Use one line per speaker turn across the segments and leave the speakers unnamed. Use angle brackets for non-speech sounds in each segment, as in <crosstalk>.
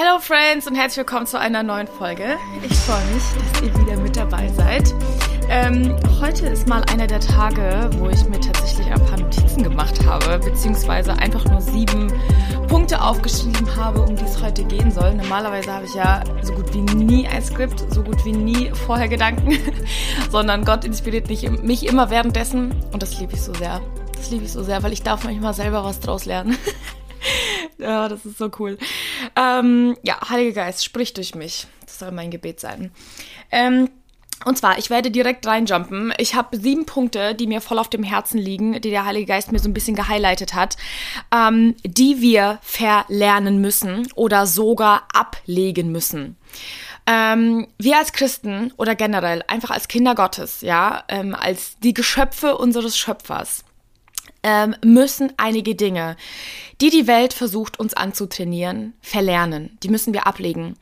Hello Friends und herzlich willkommen zu einer neuen Folge. Ich freue mich, dass ihr wieder mit dabei seid. Ähm, heute ist mal einer der Tage, wo ich mir tatsächlich ein paar Notizen gemacht habe, beziehungsweise einfach nur sieben Punkte aufgeschrieben habe, um die es heute gehen soll. Normalerweise habe ich ja so gut wie nie ein Skript, so gut wie nie vorher Gedanken, <laughs> sondern Gott inspiriert mich, mich immer währenddessen und das liebe ich so sehr. Das liebe ich so sehr, weil ich darf manchmal selber was draus lernen. <laughs> ja, das ist so cool. Ähm, ja, Heiliger Geist, sprich durch mich. Das soll mein Gebet sein. Ähm, und zwar, ich werde direkt reinjumpen. Ich habe sieben Punkte, die mir voll auf dem Herzen liegen, die der Heilige Geist mir so ein bisschen gehighlightet hat, ähm, die wir verlernen müssen oder sogar ablegen müssen. Ähm, wir als Christen oder generell einfach als Kinder Gottes, ja, ähm, als die Geschöpfe unseres Schöpfers, ähm, müssen einige Dinge, die die Welt versucht uns anzutrainieren, verlernen. Die müssen wir ablegen.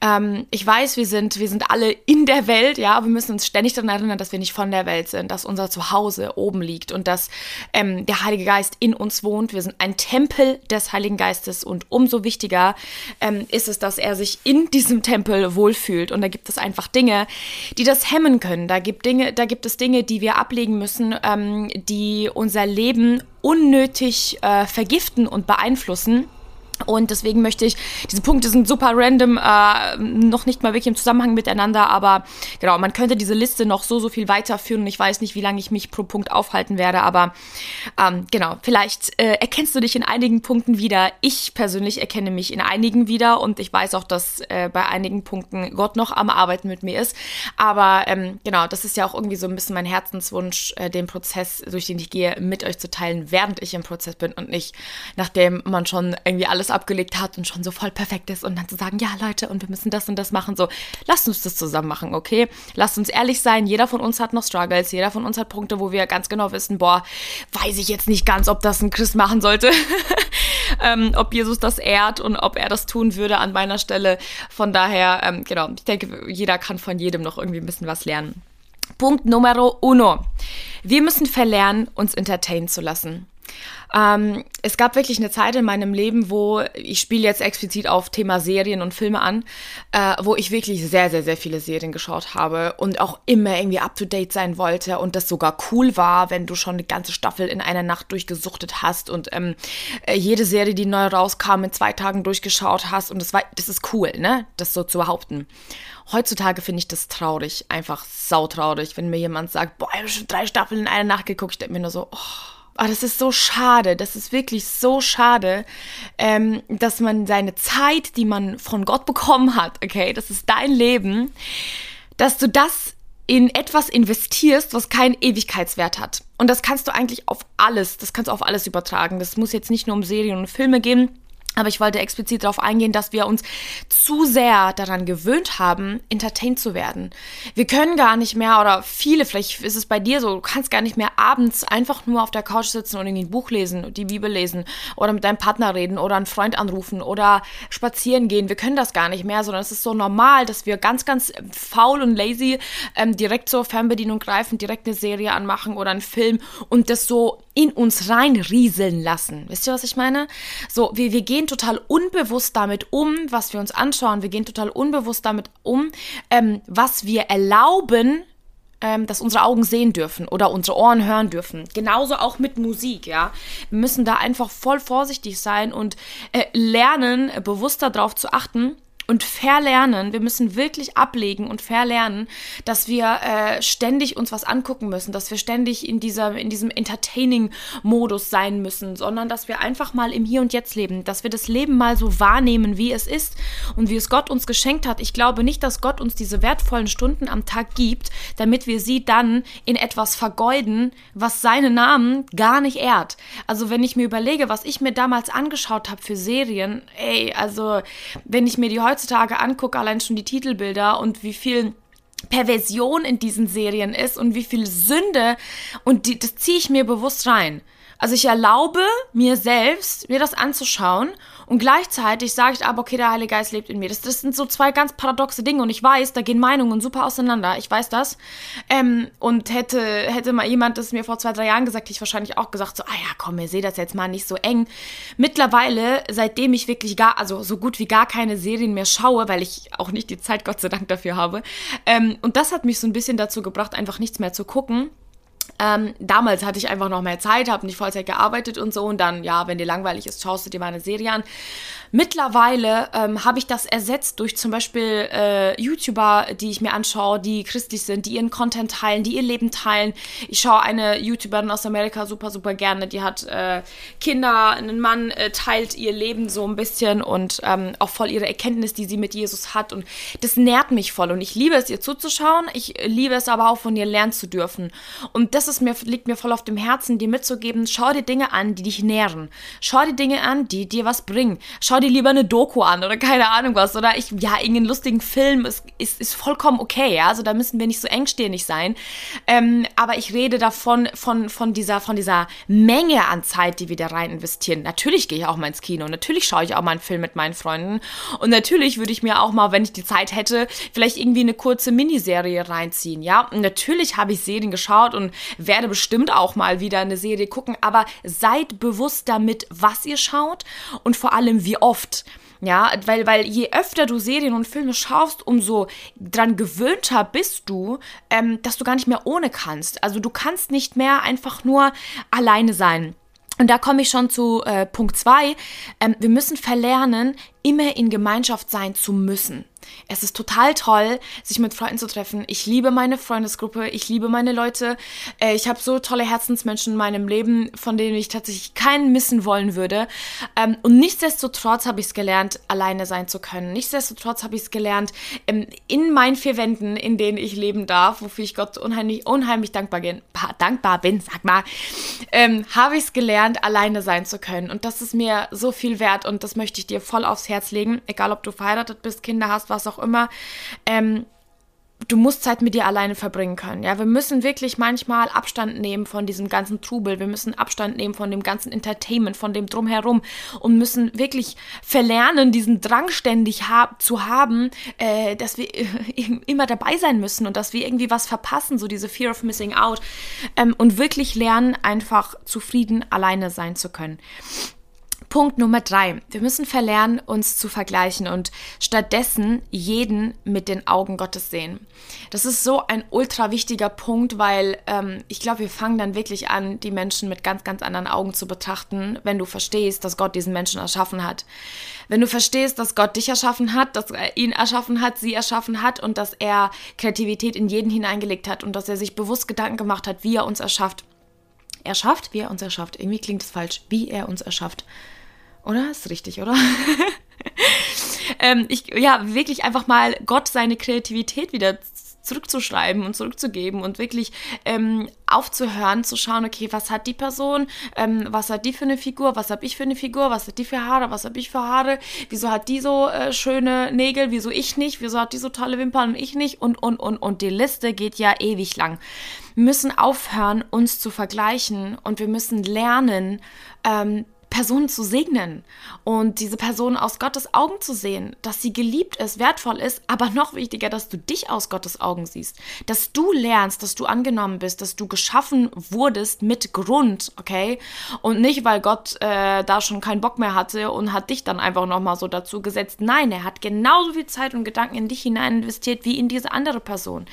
Ähm, ich weiß, wir sind, wir sind alle in der Welt, ja, wir müssen uns ständig daran erinnern, dass wir nicht von der Welt sind, dass unser Zuhause oben liegt und dass ähm, der Heilige Geist in uns wohnt. Wir sind ein Tempel des Heiligen Geistes und umso wichtiger ähm, ist es, dass er sich in diesem Tempel wohlfühlt. Und da gibt es einfach Dinge, die das hemmen können. Da gibt Dinge, da gibt es Dinge, die wir ablegen müssen, ähm, die unser Leben unnötig äh, vergiften und beeinflussen. Und deswegen möchte ich, diese Punkte sind super random, äh, noch nicht mal wirklich im Zusammenhang miteinander, aber genau, man könnte diese Liste noch so, so viel weiterführen und ich weiß nicht, wie lange ich mich pro Punkt aufhalten werde, aber ähm, genau, vielleicht äh, erkennst du dich in einigen Punkten wieder. Ich persönlich erkenne mich in einigen wieder und ich weiß auch, dass äh, bei einigen Punkten Gott noch am Arbeiten mit mir ist, aber ähm, genau, das ist ja auch irgendwie so ein bisschen mein Herzenswunsch, äh, den Prozess, durch den ich gehe, mit euch zu teilen, während ich im Prozess bin und nicht nachdem man schon irgendwie alles abgelegt hat und schon so voll perfekt ist und dann zu sagen, ja Leute, und wir müssen das und das machen. So, lasst uns das zusammen machen, okay? Lasst uns ehrlich sein, jeder von uns hat noch Struggles, jeder von uns hat Punkte, wo wir ganz genau wissen, boah, weiß ich jetzt nicht ganz, ob das ein Christ machen sollte. <laughs> ähm, ob Jesus das ehrt und ob er das tun würde an meiner Stelle. Von daher, ähm, genau, ich denke, jeder kann von jedem noch irgendwie ein bisschen was lernen. Punkt Numero uno. Wir müssen verlernen, uns entertainen zu lassen. Ähm, es gab wirklich eine Zeit in meinem Leben, wo ich spiele jetzt explizit auf Thema Serien und Filme an, äh, wo ich wirklich sehr, sehr, sehr viele Serien geschaut habe und auch immer irgendwie up to date sein wollte und das sogar cool war, wenn du schon eine ganze Staffel in einer Nacht durchgesuchtet hast und ähm, äh, jede Serie, die neu rauskam, in zwei Tagen durchgeschaut hast und das war, das ist cool, ne? Das so zu behaupten. Heutzutage finde ich das traurig, einfach sautraurig, wenn mir jemand sagt, boah, ich habe schon drei Staffeln in einer Nacht geguckt, ich denke mir nur so, oh Oh, das ist so schade, das ist wirklich so schade, ähm, dass man seine Zeit, die man von Gott bekommen hat, okay, das ist dein Leben, dass du das in etwas investierst, was keinen Ewigkeitswert hat. Und das kannst du eigentlich auf alles, das kannst du auf alles übertragen. Das muss jetzt nicht nur um Serien und Filme gehen, aber ich wollte explizit darauf eingehen, dass wir uns zu sehr daran gewöhnt haben, entertained zu werden. Wir können gar nicht mehr, oder viele, vielleicht ist es bei dir so, du kannst gar nicht mehr abends einfach nur auf der Couch sitzen und irgendwie ein Buch lesen, die Bibel lesen oder mit deinem Partner reden oder einen Freund anrufen oder spazieren gehen. Wir können das gar nicht mehr, sondern es ist so normal, dass wir ganz, ganz faul und lazy ähm, direkt zur Fernbedienung greifen, direkt eine Serie anmachen oder einen Film und das so in uns reinrieseln lassen. Wisst ihr, was ich meine? So, wir, wir gehen total unbewusst damit um, was wir uns anschauen. Wir gehen total unbewusst damit um, ähm, was wir erlauben, ähm, dass unsere Augen sehen dürfen oder unsere Ohren hören dürfen. Genauso auch mit Musik, ja. Wir müssen da einfach voll vorsichtig sein und äh, lernen, bewusster darauf zu achten, und verlernen, wir müssen wirklich ablegen und verlernen, dass wir äh, ständig uns was angucken müssen, dass wir ständig in, dieser, in diesem Entertaining-Modus sein müssen, sondern dass wir einfach mal im Hier und Jetzt leben, dass wir das Leben mal so wahrnehmen, wie es ist und wie es Gott uns geschenkt hat. Ich glaube nicht, dass Gott uns diese wertvollen Stunden am Tag gibt, damit wir sie dann in etwas vergeuden, was seinen Namen gar nicht ehrt. Also wenn ich mir überlege, was ich mir damals angeschaut habe für Serien, ey, also wenn ich mir die heute heutzutage angucke, allein schon die Titelbilder und wie viel Perversion in diesen Serien ist und wie viel Sünde und die, das ziehe ich mir bewusst rein. Also ich erlaube mir selbst, mir das anzuschauen und gleichzeitig sage ich aber, okay, der Heilige Geist lebt in mir. Das, das sind so zwei ganz paradoxe Dinge und ich weiß, da gehen Meinungen super auseinander. Ich weiß das. Ähm, und hätte, hätte mal jemand das mir vor zwei, drei Jahren gesagt, hätte ich wahrscheinlich auch gesagt, so, ah ja, komm, ihr seht das jetzt mal nicht so eng. Mittlerweile, seitdem ich wirklich gar, also so gut wie gar keine Serien mehr schaue, weil ich auch nicht die Zeit, Gott sei Dank, dafür habe. Ähm, und das hat mich so ein bisschen dazu gebracht, einfach nichts mehr zu gucken ähm, damals hatte ich einfach noch mehr Zeit, habe nicht Vollzeit gearbeitet und so. Und dann, ja, wenn dir langweilig ist, schaust du dir mal eine Serie an. Mittlerweile ähm, habe ich das ersetzt durch zum Beispiel äh, YouTuber, die ich mir anschaue, die christlich sind, die ihren Content teilen, die ihr Leben teilen. Ich schaue eine YouTuberin aus Amerika super, super gerne. Die hat äh, Kinder, einen Mann, äh, teilt ihr Leben so ein bisschen und ähm, auch voll ihre Erkenntnis, die sie mit Jesus hat. Und das nährt mich voll. Und ich liebe es, ihr zuzuschauen. Ich liebe es aber auch, von ihr lernen zu dürfen. Und das ist mir, liegt mir voll auf dem Herzen, dir mitzugeben, schau dir Dinge an, die dich nähren. Schau dir Dinge an, die dir was bringen. Schau dir lieber eine Doku an oder keine Ahnung was. Oder ich, ja, irgendeinen lustigen Film ist, ist, ist vollkommen okay, ja. Also da müssen wir nicht so engstirnig sein. Ähm, aber ich rede davon, von, von dieser, von dieser Menge an Zeit, die wir da rein investieren. Natürlich gehe ich auch mal ins Kino. Natürlich schaue ich auch mal einen Film mit meinen Freunden. Und natürlich würde ich mir auch mal, wenn ich die Zeit hätte, vielleicht irgendwie eine kurze Miniserie reinziehen, ja. Und natürlich habe ich Serien geschaut und werde bestimmt auch mal wieder eine Serie gucken, aber seid bewusst damit, was ihr schaut und vor allem wie oft. Ja, weil, weil je öfter du Serien und Filme schaust, umso dran gewöhnter bist du, ähm, dass du gar nicht mehr ohne kannst. Also du kannst nicht mehr einfach nur alleine sein. Und da komme ich schon zu äh, Punkt 2. Ähm, wir müssen verlernen, immer in Gemeinschaft sein zu müssen. Es ist total toll, sich mit Freunden zu treffen. Ich liebe meine Freundesgruppe, ich liebe meine Leute. Äh, ich habe so tolle Herzensmenschen in meinem Leben, von denen ich tatsächlich keinen missen wollen würde. Ähm, und nichtsdestotrotz habe ich es gelernt, alleine sein zu können. Nichtsdestotrotz habe ich es gelernt, ähm, in meinen vier Wänden, in denen ich leben darf, wofür ich Gott unheimlich, unheimlich dankbar bin, dankbar bin, sag mal, ähm, habe ich es gelernt, alleine sein zu können. Und das ist mir so viel wert und das möchte ich dir voll aufs Herz legen. Egal, ob du verheiratet bist, Kinder hast, was auch immer. Ähm, du musst Zeit mit dir alleine verbringen können. Ja, wir müssen wirklich manchmal Abstand nehmen von diesem ganzen Trubel. Wir müssen Abstand nehmen von dem ganzen Entertainment, von dem drumherum und müssen wirklich verlernen, diesen Drang ständig hab, zu haben, äh, dass wir <laughs> immer dabei sein müssen und dass wir irgendwie was verpassen, so diese Fear of Missing Out ähm, und wirklich lernen, einfach zufrieden alleine sein zu können. Punkt Nummer drei. Wir müssen verlernen, uns zu vergleichen und stattdessen jeden mit den Augen Gottes sehen. Das ist so ein ultra wichtiger Punkt, weil ähm, ich glaube, wir fangen dann wirklich an, die Menschen mit ganz, ganz anderen Augen zu betrachten, wenn du verstehst, dass Gott diesen Menschen erschaffen hat. Wenn du verstehst, dass Gott dich erschaffen hat, dass er ihn erschaffen hat, sie erschaffen hat und dass er Kreativität in jeden hineingelegt hat und dass er sich bewusst Gedanken gemacht hat, wie er uns erschafft. Erschafft, wie er uns erschafft. Irgendwie klingt es falsch. Wie er uns erschafft. Oder? Ist richtig, oder? <laughs> ähm, ich, ja, wirklich einfach mal Gott seine Kreativität wieder zurückzuschreiben und zurückzugeben und wirklich ähm, aufzuhören, zu schauen, okay, was hat die Person, ähm, was hat die für eine Figur, was habe ich für eine Figur, was hat die für Haare, was habe ich für Haare, wieso hat die so äh, schöne Nägel, wieso ich nicht, wieso hat die so tolle Wimpern und ich nicht und, und, und, und die Liste geht ja ewig lang. Wir müssen aufhören, uns zu vergleichen und wir müssen lernen, ähm, Person zu segnen und diese Person aus Gottes Augen zu sehen, dass sie geliebt ist, wertvoll ist, aber noch wichtiger, dass du dich aus Gottes Augen siehst, dass du lernst, dass du angenommen bist, dass du geschaffen wurdest mit Grund, okay? Und nicht, weil Gott äh, da schon keinen Bock mehr hatte und hat dich dann einfach nochmal so dazu gesetzt. Nein, er hat genauso viel Zeit und Gedanken in dich hinein investiert wie in diese andere Person.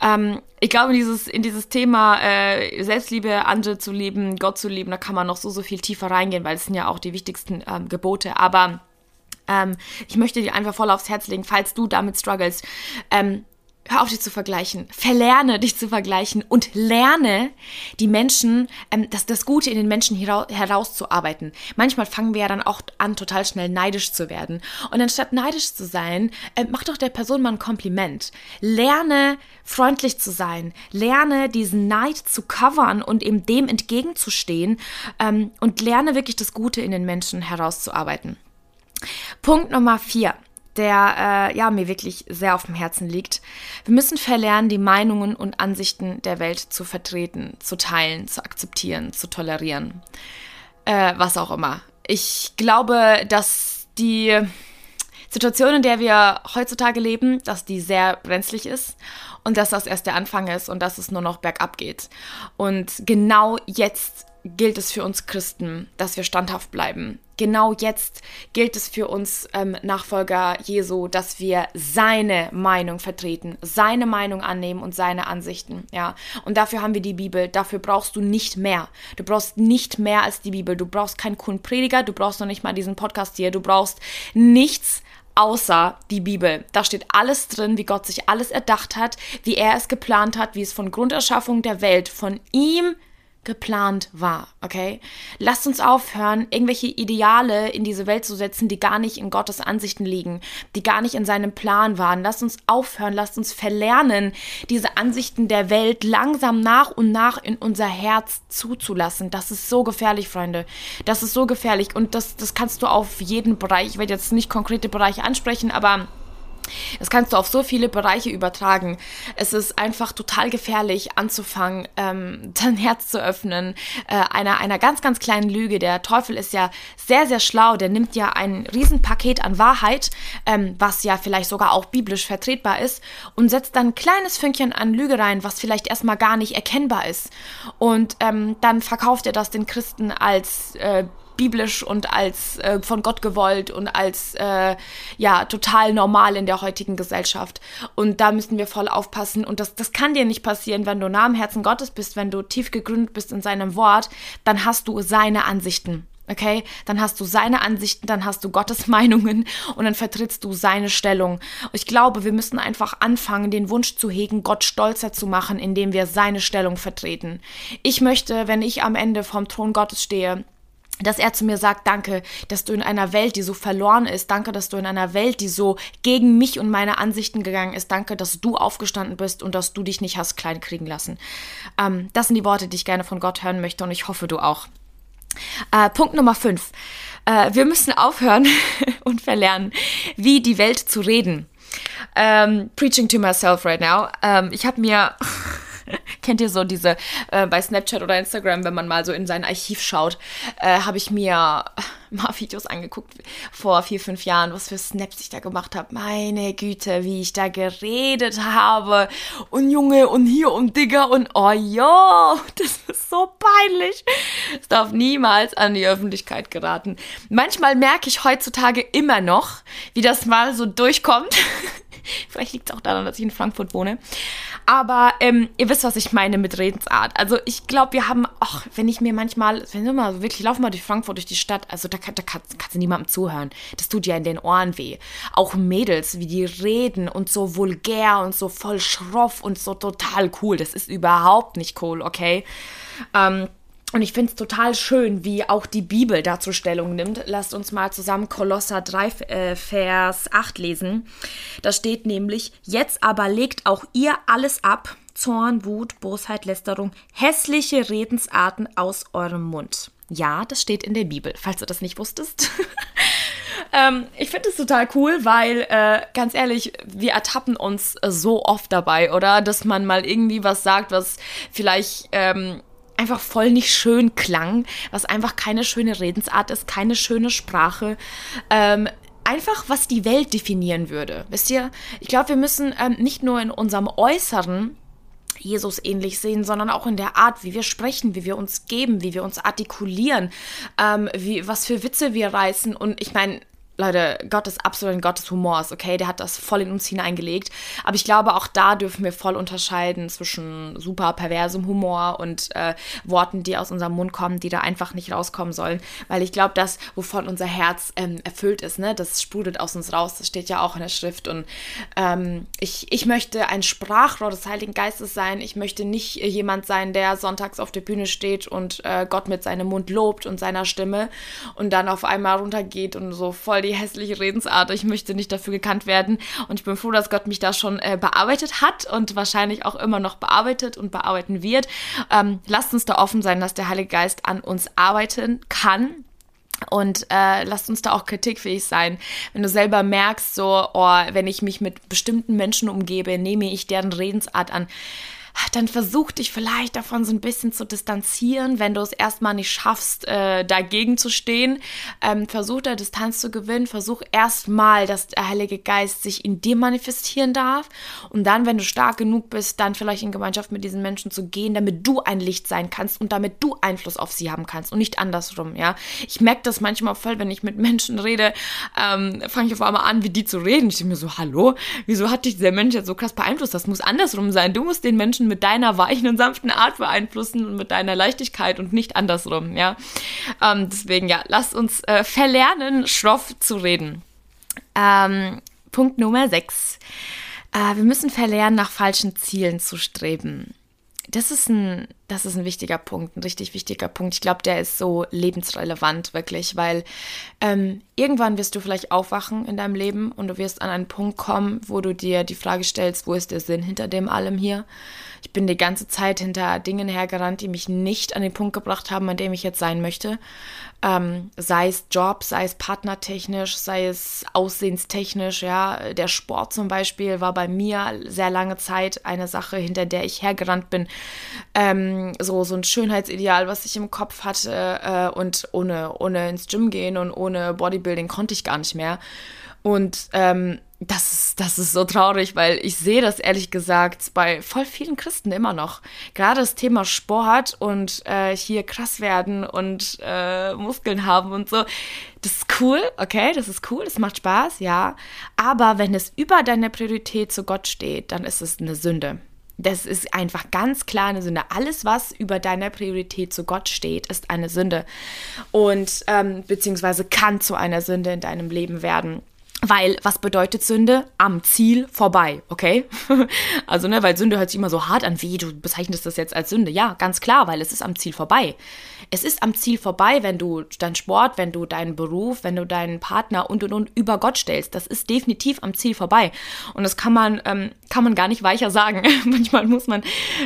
Ähm, ich glaube, in dieses, in dieses Thema äh, Selbstliebe, andere zu lieben, Gott zu lieben, da kann man noch so, so viel tiefer reingehen, weil es sind ja auch die wichtigsten ähm, Gebote. Aber ähm, ich möchte dir einfach voll aufs Herz legen, falls du damit struggles. Ähm, hör auf, dich zu vergleichen. Verlerne, dich zu vergleichen und lerne, die Menschen, ähm, das, das Gute in den Menschen herauszuarbeiten. Manchmal fangen wir ja dann auch an, total schnell neidisch zu werden. Und anstatt neidisch zu sein, äh, mach doch der Person mal ein Kompliment. Lerne, freundlich zu sein. Lerne, diesen Neid zu covern und eben dem entgegenzustehen. Ähm, und lerne wirklich das Gute in den Menschen herauszuarbeiten. Punkt Nummer vier der äh, ja mir wirklich sehr auf dem Herzen liegt. Wir müssen verlernen, die Meinungen und Ansichten der Welt zu vertreten, zu teilen, zu akzeptieren, zu tolerieren. Äh, was auch immer. Ich glaube, dass die Situation, in der wir heutzutage leben, dass die sehr brenzlig ist und dass das erst der Anfang ist und dass es nur noch bergab geht. Und genau jetzt gilt es für uns Christen, dass wir standhaft bleiben. Genau jetzt gilt es für uns ähm, Nachfolger Jesu, dass wir seine Meinung vertreten, seine Meinung annehmen und seine Ansichten. Ja, und dafür haben wir die Bibel. Dafür brauchst du nicht mehr. Du brauchst nicht mehr als die Bibel. Du brauchst keinen coolen Prediger. Du brauchst noch nicht mal diesen Podcast hier. Du brauchst nichts außer die Bibel. Da steht alles drin, wie Gott sich alles erdacht hat, wie er es geplant hat, wie es von Grunderschaffung der Welt von ihm geplant war, okay? Lasst uns aufhören, irgendwelche Ideale in diese Welt zu setzen, die gar nicht in Gottes Ansichten liegen, die gar nicht in seinem Plan waren. Lasst uns aufhören, lasst uns verlernen, diese Ansichten der Welt langsam nach und nach in unser Herz zuzulassen. Das ist so gefährlich, Freunde. Das ist so gefährlich und das, das kannst du auf jeden Bereich, ich werde jetzt nicht konkrete Bereiche ansprechen, aber das kannst du auf so viele Bereiche übertragen. Es ist einfach total gefährlich, anzufangen, ähm, dein Herz zu öffnen, äh, einer, einer ganz, ganz kleinen Lüge. Der Teufel ist ja sehr, sehr schlau. Der nimmt ja ein Riesenpaket an Wahrheit, ähm, was ja vielleicht sogar auch biblisch vertretbar ist, und setzt dann ein kleines Fünkchen an Lüge rein, was vielleicht erstmal gar nicht erkennbar ist. Und ähm, dann verkauft er das den Christen als äh, biblisch und als äh, von Gott gewollt und als äh, ja total normal in der heutigen Gesellschaft. Und da müssen wir voll aufpassen. Und das, das kann dir nicht passieren, wenn du nah am Herzen Gottes bist, wenn du tief gegründet bist in seinem Wort, dann hast du seine Ansichten. Okay, dann hast du seine Ansichten, dann hast du Gottes <laughs> Meinungen und dann vertrittst du seine Stellung. Ich glaube, wir müssen einfach anfangen, den Wunsch zu hegen, Gott stolzer zu machen, indem wir seine Stellung vertreten. Ich möchte, wenn ich am Ende vom Thron Gottes stehe, dass er zu mir sagt, danke, dass du in einer Welt, die so verloren ist, danke, dass du in einer Welt, die so gegen mich und meine Ansichten gegangen ist, danke, dass du aufgestanden bist und dass du dich nicht hast klein kriegen lassen. Ähm, das sind die Worte, die ich gerne von Gott hören möchte und ich hoffe, du auch. Äh, Punkt Nummer 5. Äh, wir müssen aufhören <laughs> und verlernen, wie die Welt zu reden. Ähm, preaching to myself right now. Ähm, ich habe mir <laughs> <laughs> Kennt ihr so diese äh, bei Snapchat oder Instagram, wenn man mal so in sein Archiv schaut, äh, habe ich mir <laughs> mal Videos angeguckt vor vier, fünf Jahren, was für Snaps ich da gemacht habe. Meine Güte, wie ich da geredet habe. Und Junge und hier und Digger und oh jo, <laughs> das ist so peinlich. Es darf niemals an die Öffentlichkeit geraten. Manchmal merke ich heutzutage immer noch, wie das mal so durchkommt. <laughs> Vielleicht liegt es auch daran, dass ich in Frankfurt wohne. Aber ähm, ihr wisst, was ich meine mit Redensart. Also ich glaube, wir haben, ach, wenn ich mir manchmal, wenn du mal wirklich, lauf mal durch Frankfurt, durch die Stadt, also da, da kannst, kannst du niemandem zuhören. Das tut ja in den Ohren weh. Auch Mädels, wie die reden und so vulgär und so voll schroff und so total cool. Das ist überhaupt nicht cool, okay? Ähm, und ich finde es total schön, wie auch die Bibel dazu Stellung nimmt. Lasst uns mal zusammen Kolosser 3, äh, Vers 8 lesen. Da steht nämlich, jetzt aber legt auch ihr alles ab, Zorn, Wut, Bosheit, Lästerung, hässliche Redensarten aus eurem Mund. Ja, das steht in der Bibel, falls du das nicht wusstest. <laughs> ähm, ich finde es total cool, weil, äh, ganz ehrlich, wir ertappen uns so oft dabei, oder? Dass man mal irgendwie was sagt, was vielleicht ähm, einfach voll nicht schön klang, was einfach keine schöne Redensart ist, keine schöne Sprache. Ähm, einfach, was die Welt definieren würde. Wisst ihr, ich glaube, wir müssen ähm, nicht nur in unserem Äußeren Jesus ähnlich sehen, sondern auch in der Art, wie wir sprechen, wie wir uns geben, wie wir uns artikulieren, ähm, wie, was für Witze wir reißen. Und ich meine, Leute, Gott ist absolut ein Gott des Humors, okay? Der hat das voll in uns hineingelegt. Aber ich glaube, auch da dürfen wir voll unterscheiden zwischen super perversem Humor und äh, Worten, die aus unserem Mund kommen, die da einfach nicht rauskommen sollen. Weil ich glaube, das, wovon unser Herz ähm, erfüllt ist, ne, das sprudelt aus uns raus. Das steht ja auch in der Schrift. Und ähm, ich, ich möchte ein Sprachrohr des Heiligen Geistes sein. Ich möchte nicht jemand sein, der sonntags auf der Bühne steht und äh, Gott mit seinem Mund lobt und seiner Stimme und dann auf einmal runtergeht und so voll die hässliche Redensart. Ich möchte nicht dafür gekannt werden. Und ich bin froh, dass Gott mich da schon äh, bearbeitet hat und wahrscheinlich auch immer noch bearbeitet und bearbeiten wird. Ähm, lasst uns da offen sein, dass der Heilige Geist an uns arbeiten kann Und äh, lasst uns da auch kritikfähig sein. Wenn du selber merkst, so, oh, wenn ich mich mit bestimmten Menschen umgebe, nehme ich deren Redensart an dann versuch dich vielleicht davon so ein bisschen zu distanzieren, wenn du es erstmal nicht schaffst, äh, dagegen zu stehen. Ähm, versuch da Distanz zu gewinnen, versuch erstmal, dass der Heilige Geist sich in dir manifestieren darf und dann, wenn du stark genug bist, dann vielleicht in Gemeinschaft mit diesen Menschen zu gehen, damit du ein Licht sein kannst und damit du Einfluss auf sie haben kannst und nicht andersrum, ja. Ich merke das manchmal voll, wenn ich mit Menschen rede, ähm, fange ich auf einmal an, wie die zu reden. Ich denke mir so, hallo, wieso hat dich der Mensch jetzt so krass beeinflusst? Das muss andersrum sein. Du musst den Menschen mit deiner weichen und sanften Art beeinflussen und mit deiner Leichtigkeit und nicht andersrum, ja. Ähm, deswegen, ja, lasst uns äh, verlernen, schroff zu reden. Ähm, Punkt Nummer 6. Äh, wir müssen verlernen, nach falschen Zielen zu streben. Das ist ein, das ist ein wichtiger Punkt, ein richtig wichtiger Punkt. Ich glaube, der ist so lebensrelevant, wirklich, weil ähm, irgendwann wirst du vielleicht aufwachen in deinem Leben und du wirst an einen Punkt kommen, wo du dir die Frage stellst, wo ist der Sinn hinter dem allem hier? Ich bin die ganze Zeit hinter Dingen hergerannt, die mich nicht an den Punkt gebracht haben, an dem ich jetzt sein möchte. Ähm, sei es Job, sei es partnertechnisch, sei es aussehenstechnisch, ja. Der Sport zum Beispiel war bei mir sehr lange Zeit eine Sache, hinter der ich hergerannt bin. Ähm, so, so ein Schönheitsideal, was ich im Kopf hatte. Äh, und ohne, ohne ins Gym gehen und ohne Bodybuilding konnte ich gar nicht mehr. Und ähm, das ist, das ist so traurig, weil ich sehe das ehrlich gesagt bei voll vielen Christen immer noch. Gerade das Thema Sport und äh, hier krass werden und äh, Muskeln haben und so. Das ist cool, okay, das ist cool, das macht Spaß, ja. Aber wenn es über deiner Priorität zu Gott steht, dann ist es eine Sünde. Das ist einfach ganz klar eine Sünde. Alles, was über deiner Priorität zu Gott steht, ist eine Sünde. Und ähm, beziehungsweise kann zu einer Sünde in deinem Leben werden. Weil, was bedeutet Sünde? Am Ziel vorbei, okay? <laughs> also, ne, weil Sünde hört sich immer so hart an, wie du bezeichnest das jetzt als Sünde. Ja, ganz klar, weil es ist am Ziel vorbei. Es ist am Ziel vorbei, wenn du deinen Sport, wenn du deinen Beruf, wenn du deinen Partner und und und über Gott stellst. Das ist definitiv am Ziel vorbei. Und das kann man, ähm, kann man gar nicht weicher sagen. <laughs> Manchmal muss man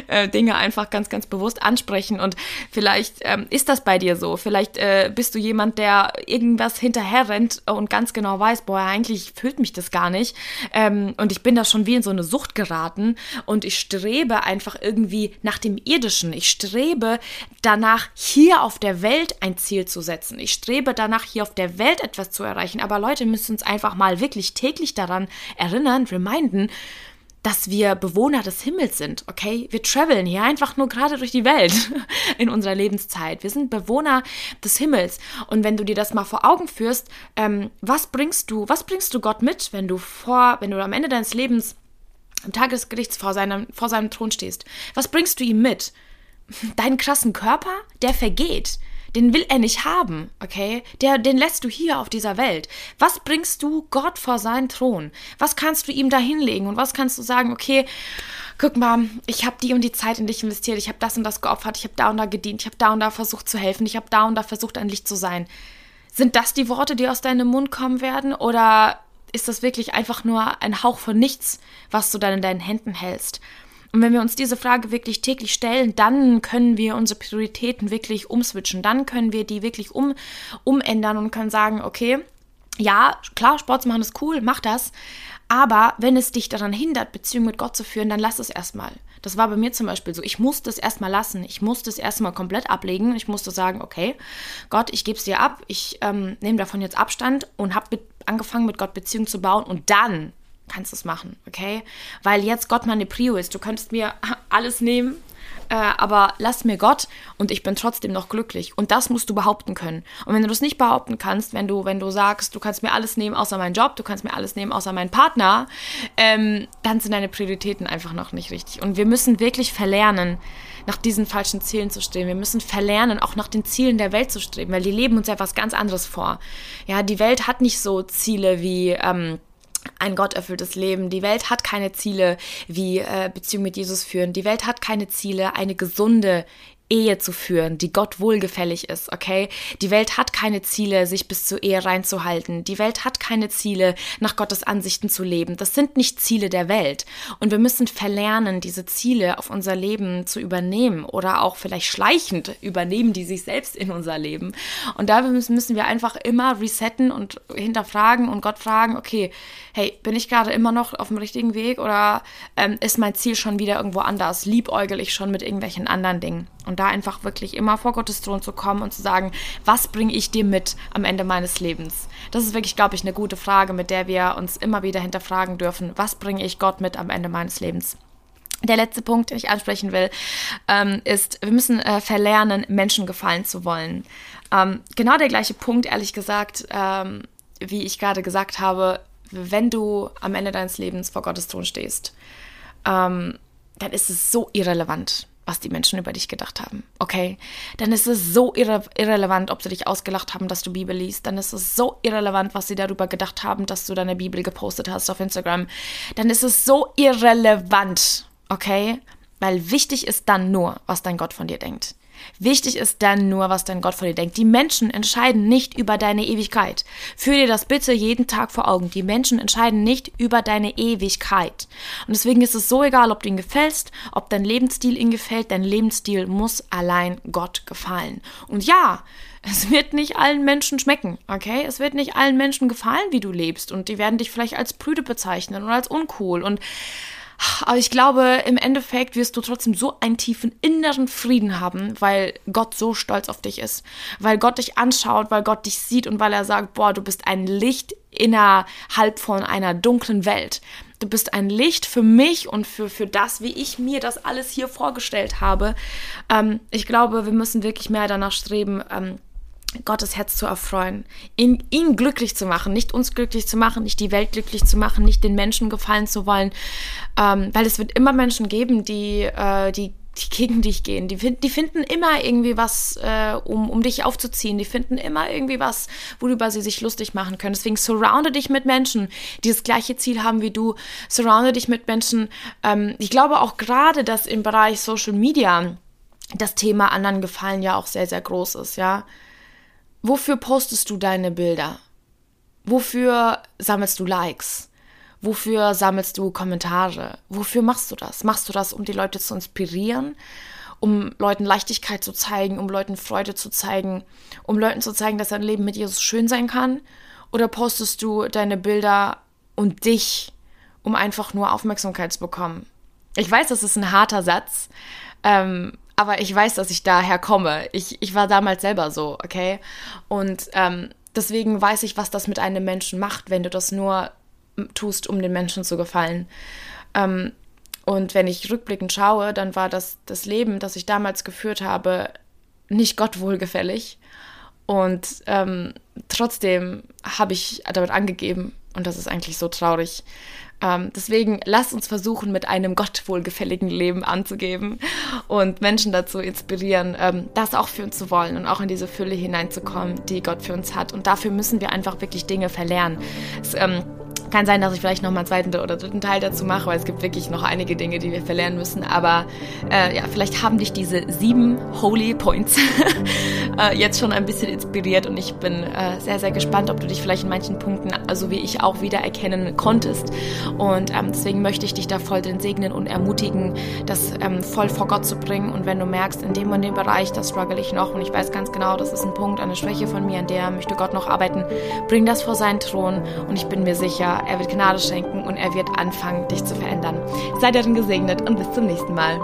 äh, Dinge einfach ganz, ganz bewusst ansprechen. Und vielleicht ähm, ist das bei dir so. Vielleicht äh, bist du jemand, der irgendwas hinterher rennt und ganz genau weiß, boah, eigentlich fühlt mich das gar nicht. Ähm, und ich bin da schon wie in so eine Sucht geraten und ich strebe einfach irgendwie nach dem Irdischen. Ich strebe danach, hier auf der Welt ein Ziel zu setzen. Ich strebe danach, hier auf der Welt etwas zu erreichen. Aber Leute müssen uns einfach mal wirklich täglich daran erinnern, reminden, dass wir Bewohner des Himmels sind, okay? Wir traveln hier einfach nur gerade durch die Welt <laughs> in unserer Lebenszeit. Wir sind Bewohner des Himmels. Und wenn du dir das mal vor Augen führst, ähm, was bringst du, was bringst du Gott mit, wenn du vor, wenn du am Ende deines Lebens im Tagesgerichts vor seinem, vor seinem Thron stehst? Was bringst du ihm mit? Deinen krassen Körper, der vergeht den will er nicht haben, okay? Der, den lässt du hier auf dieser Welt. Was bringst du Gott vor seinen Thron? Was kannst du ihm da hinlegen und was kannst du sagen, okay, guck mal, ich habe die und die Zeit in dich investiert, ich habe das und das geopfert, ich habe da und da gedient, ich habe da und da versucht zu helfen, ich habe da und da versucht, ein Licht zu sein. Sind das die Worte, die aus deinem Mund kommen werden oder ist das wirklich einfach nur ein Hauch von nichts, was du dann in deinen Händen hältst? Und wenn wir uns diese Frage wirklich täglich stellen, dann können wir unsere Prioritäten wirklich umswitchen. Dann können wir die wirklich um, umändern und können sagen, okay, ja, klar, Sport zu machen ist cool, mach das. Aber wenn es dich daran hindert, Beziehungen mit Gott zu führen, dann lass es erstmal. Das war bei mir zum Beispiel so. Ich musste es erstmal lassen. Ich musste es erstmal komplett ablegen. Ich musste sagen, okay, Gott, ich gebe es dir ab. Ich ähm, nehme davon jetzt Abstand und habe angefangen, mit Gott Beziehungen zu bauen. Und dann kannst du es machen, okay? Weil jetzt Gott meine Prio ist. Du könntest mir <laughs> alles nehmen, äh, aber lass mir Gott und ich bin trotzdem noch glücklich. Und das musst du behaupten können. Und wenn du das nicht behaupten kannst, wenn du, wenn du sagst, du kannst mir alles nehmen außer meinen Job, du kannst mir alles nehmen außer meinen Partner, ähm, dann sind deine Prioritäten einfach noch nicht richtig. Und wir müssen wirklich verlernen, nach diesen falschen Zielen zu streben. Wir müssen verlernen, auch nach den Zielen der Welt zu streben, weil die leben uns ja was ganz anderes vor. Ja, die Welt hat nicht so Ziele wie ähm, ein gotterfülltes Leben. Die Welt hat keine Ziele wie äh, Beziehung mit Jesus führen. Die Welt hat keine Ziele, eine gesunde Ehe zu führen, die Gott wohlgefällig ist, okay? Die Welt hat keine Ziele, sich bis zur Ehe reinzuhalten. Die Welt hat keine Ziele, nach Gottes Ansichten zu leben. Das sind nicht Ziele der Welt. Und wir müssen verlernen, diese Ziele auf unser Leben zu übernehmen oder auch vielleicht schleichend übernehmen, die sich selbst in unser Leben. Und dafür müssen wir einfach immer resetten und hinterfragen und Gott fragen, okay, hey, bin ich gerade immer noch auf dem richtigen Weg oder ähm, ist mein Ziel schon wieder irgendwo anders? Liebäugel ich schon mit irgendwelchen anderen Dingen? Und da einfach wirklich immer vor Gottes Thron zu kommen und zu sagen, was bringe ich dir mit am Ende meines Lebens? Das ist wirklich, glaube ich, eine gute Frage, mit der wir uns immer wieder hinterfragen dürfen. Was bringe ich Gott mit am Ende meines Lebens? Der letzte Punkt, den ich ansprechen will, ähm, ist, wir müssen äh, verlernen, Menschen gefallen zu wollen. Ähm, genau der gleiche Punkt, ehrlich gesagt, ähm, wie ich gerade gesagt habe, wenn du am Ende deines Lebens vor Gottes Thron stehst, ähm, dann ist es so irrelevant, was die Menschen über dich gedacht haben. Okay? Dann ist es so irre irrelevant, ob sie dich ausgelacht haben, dass du Bibel liest. Dann ist es so irrelevant, was sie darüber gedacht haben, dass du deine Bibel gepostet hast auf Instagram. Dann ist es so irrelevant. Okay? Weil wichtig ist dann nur, was dein Gott von dir denkt. Wichtig ist dann nur, was dein Gott von dir denkt. Die Menschen entscheiden nicht über deine Ewigkeit. Führ dir das bitte jeden Tag vor Augen. Die Menschen entscheiden nicht über deine Ewigkeit. Und deswegen ist es so egal, ob du ihn gefällst, ob dein Lebensstil ihm gefällt. Dein Lebensstil muss allein Gott gefallen. Und ja, es wird nicht allen Menschen schmecken, okay? Es wird nicht allen Menschen gefallen, wie du lebst. Und die werden dich vielleicht als prüde bezeichnen oder als uncool. Und aber ich glaube, im Endeffekt wirst du trotzdem so einen tiefen inneren Frieden haben, weil Gott so stolz auf dich ist. Weil Gott dich anschaut, weil Gott dich sieht und weil er sagt, boah, du bist ein Licht innerhalb von einer dunklen Welt. Du bist ein Licht für mich und für, für das, wie ich mir das alles hier vorgestellt habe. Ähm, ich glaube, wir müssen wirklich mehr danach streben, ähm, Gottes Herz zu erfreuen, ihn, ihn glücklich zu machen, nicht uns glücklich zu machen, nicht die Welt glücklich zu machen, nicht den Menschen gefallen zu wollen, ähm, weil es wird immer Menschen geben, die, äh, die, die gegen dich gehen. Die, die finden immer irgendwie was, äh, um, um dich aufzuziehen. Die finden immer irgendwie was, worüber sie sich lustig machen können. Deswegen surrounde dich mit Menschen, die das gleiche Ziel haben wie du. Surrounde dich mit Menschen. Ähm, ich glaube auch gerade, dass im Bereich Social Media das Thema anderen gefallen ja auch sehr, sehr groß ist, ja. Wofür postest du deine Bilder? Wofür sammelst du Likes? Wofür sammelst du Kommentare? Wofür machst du das? Machst du das, um die Leute zu inspirieren? Um Leuten Leichtigkeit zu zeigen, um Leuten Freude zu zeigen, um Leuten zu zeigen, dass ein Leben mit Jesus schön sein kann? Oder postest du deine Bilder und dich, um einfach nur Aufmerksamkeit zu bekommen? Ich weiß, das ist ein harter Satz, ähm, aber ich weiß, dass ich daher komme. Ich, ich war damals selber so, okay? Und ähm, deswegen weiß ich, was das mit einem Menschen macht, wenn du das nur tust, um den Menschen zu gefallen. Ähm, und wenn ich rückblickend schaue, dann war das, das Leben, das ich damals geführt habe, nicht Gott wohlgefällig. Und ähm, trotzdem habe ich damit angegeben, und das ist eigentlich so traurig, ähm, deswegen lasst uns versuchen, mit einem Gott wohlgefälligen Leben anzugeben und Menschen dazu inspirieren, ähm, das auch für uns zu wollen und auch in diese Fülle hineinzukommen, die Gott für uns hat. Und dafür müssen wir einfach wirklich Dinge verlernen. Es, ähm, kann sein, dass ich vielleicht noch mal einen zweiten oder dritten Teil dazu mache, weil es gibt wirklich noch einige Dinge, die wir verlernen müssen. Aber äh, ja, vielleicht haben dich diese sieben Holy Points <laughs> äh, jetzt schon ein bisschen inspiriert und ich bin äh, sehr, sehr gespannt, ob du dich vielleicht in manchen Punkten, also wie ich auch wieder erkennen konntest. Und ähm, deswegen möchte ich dich da voll drin segnen und ermutigen, das ähm, voll vor Gott zu bringen. Und wenn du merkst, in dem und dem Bereich, da struggle ich noch und ich weiß ganz genau, das ist ein Punkt, eine Schwäche von mir, an der möchte Gott noch arbeiten, bring das vor seinen Thron und ich bin mir sicher, er wird Gnade schenken und er wird anfangen, dich zu verändern. Sei darin gesegnet und bis zum nächsten Mal.